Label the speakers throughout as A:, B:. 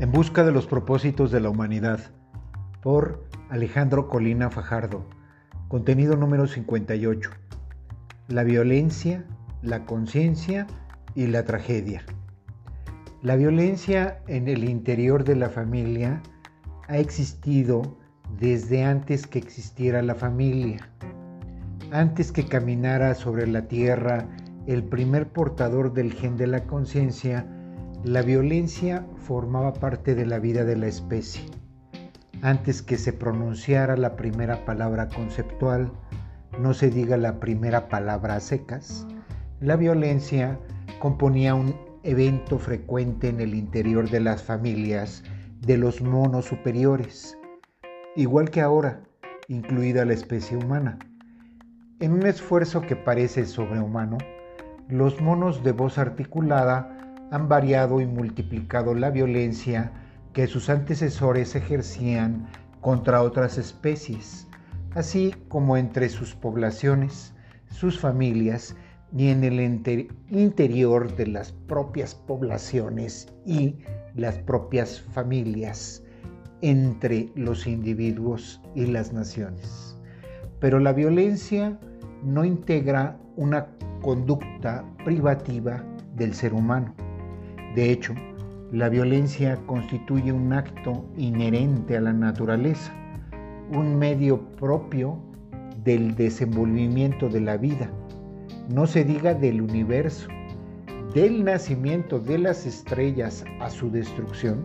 A: En busca de los propósitos de la humanidad, por Alejandro Colina Fajardo, contenido número 58. La violencia, la conciencia y la tragedia. La violencia en el interior de la familia ha existido desde antes que existiera la familia, antes que caminara sobre la tierra el primer portador del gen de la conciencia, la violencia formaba parte de la vida de la especie. Antes que se pronunciara la primera palabra conceptual, no se diga la primera palabra a secas, la violencia componía un evento frecuente en el interior de las familias de los monos superiores, igual que ahora, incluida la especie humana. En un esfuerzo que parece sobrehumano, los monos de voz articulada han variado y multiplicado la violencia que sus antecesores ejercían contra otras especies, así como entre sus poblaciones, sus familias y en el interior de las propias poblaciones y las propias familias, entre los individuos y las naciones. Pero la violencia no integra una conducta privativa del ser humano. De hecho, la violencia constituye un acto inherente a la naturaleza, un medio propio del desenvolvimiento de la vida, no se diga del universo, del nacimiento de las estrellas a su destrucción,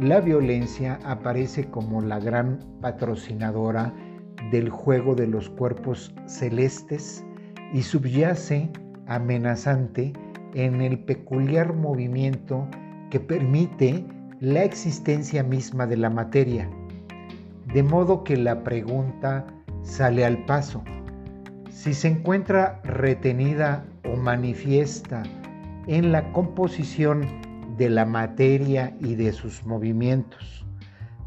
A: la violencia aparece como la gran patrocinadora del juego de los cuerpos celestes y subyace amenazante en el peculiar movimiento que permite la existencia misma de la materia. De modo que la pregunta sale al paso. Si se encuentra retenida o manifiesta en la composición de la materia y de sus movimientos,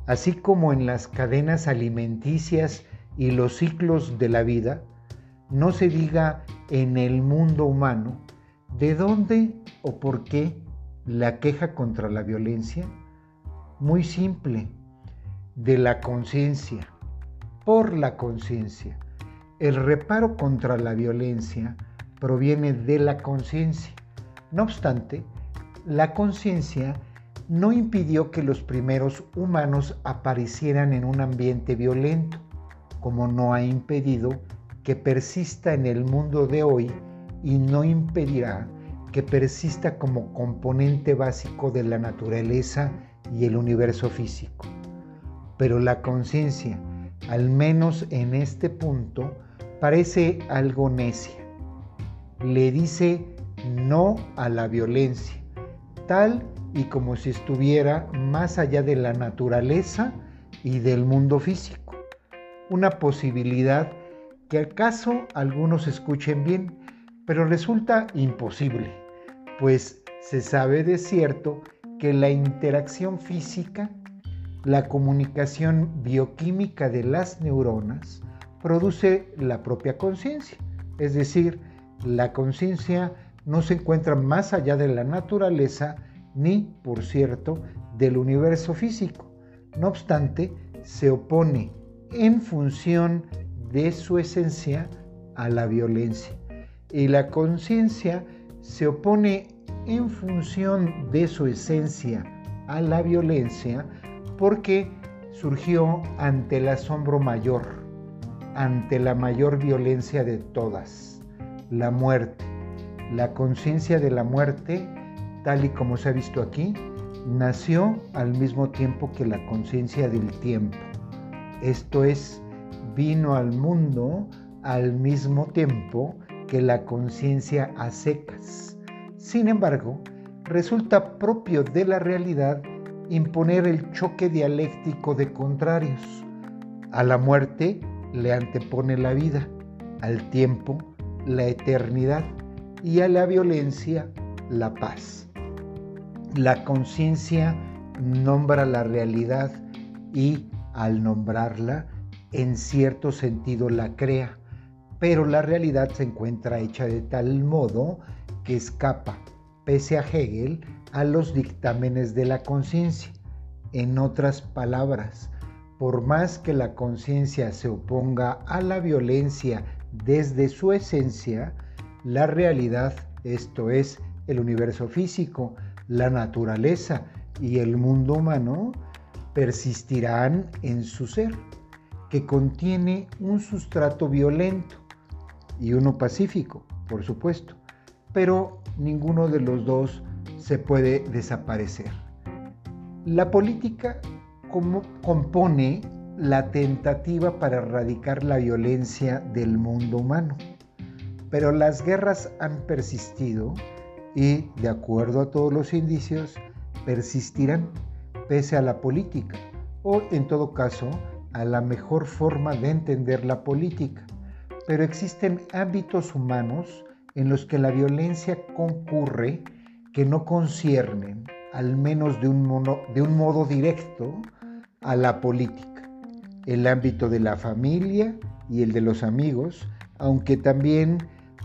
A: así como en las cadenas alimenticias y los ciclos de la vida, no se diga en el mundo humano, ¿de dónde o por qué la queja contra la violencia? Muy simple, de la conciencia, por la conciencia. El reparo contra la violencia proviene de la conciencia. No obstante, la conciencia no impidió que los primeros humanos aparecieran en un ambiente violento, como no ha impedido que persista en el mundo de hoy y no impedirá que persista como componente básico de la naturaleza y el universo físico. Pero la conciencia, al menos en este punto, parece algo necia. Le dice no a la violencia, tal y como si estuviera más allá de la naturaleza y del mundo físico. Una posibilidad que acaso algunos escuchen bien, pero resulta imposible, pues se sabe de cierto que la interacción física, la comunicación bioquímica de las neuronas, produce la propia conciencia. Es decir, la conciencia no se encuentra más allá de la naturaleza ni, por cierto, del universo físico. No obstante, se opone en función de su esencia a la violencia. Y la conciencia se opone en función de su esencia a la violencia porque surgió ante el asombro mayor, ante la mayor violencia de todas, la muerte. La conciencia de la muerte, tal y como se ha visto aquí, nació al mismo tiempo que la conciencia del tiempo. Esto es, vino al mundo al mismo tiempo que la conciencia a secas. Sin embargo, resulta propio de la realidad imponer el choque dialéctico de contrarios. A la muerte le antepone la vida, al tiempo la eternidad y a la violencia la paz. La conciencia nombra la realidad y al nombrarla en cierto sentido la crea, pero la realidad se encuentra hecha de tal modo que escapa, pese a Hegel, a los dictámenes de la conciencia. En otras palabras, por más que la conciencia se oponga a la violencia desde su esencia, la realidad, esto es, el universo físico, la naturaleza y el mundo humano, persistirán en su ser, que contiene un sustrato violento y uno pacífico, por supuesto, pero ninguno de los dos se puede desaparecer. La política como compone la tentativa para erradicar la violencia del mundo humano. Pero las guerras han persistido y, de acuerdo a todos los indicios, persistirán pese a la política o, en todo caso, a la mejor forma de entender la política. Pero existen ámbitos humanos en los que la violencia concurre que no conciernen, al menos de un, de un modo directo, a la política. El ámbito de la familia y el de los amigos, aunque también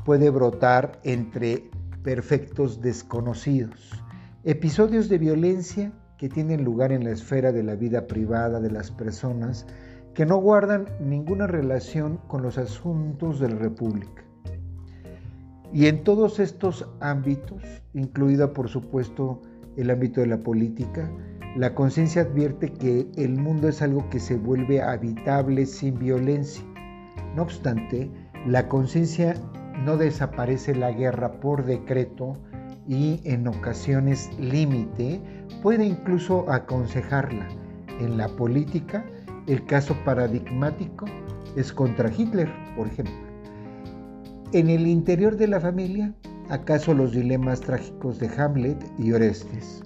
A: puede brotar entre perfectos desconocidos. Episodios de violencia que tienen lugar en la esfera de la vida privada de las personas que no guardan ninguna relación con los asuntos de la República. Y en todos estos ámbitos, incluida por supuesto el ámbito de la política, la conciencia advierte que el mundo es algo que se vuelve habitable sin violencia. No obstante, la conciencia no desaparece la guerra por decreto y en ocasiones límite puede incluso aconsejarla. En la política, el caso paradigmático es contra Hitler, por ejemplo. En el interior de la familia, ¿acaso los dilemas trágicos de Hamlet y Orestes?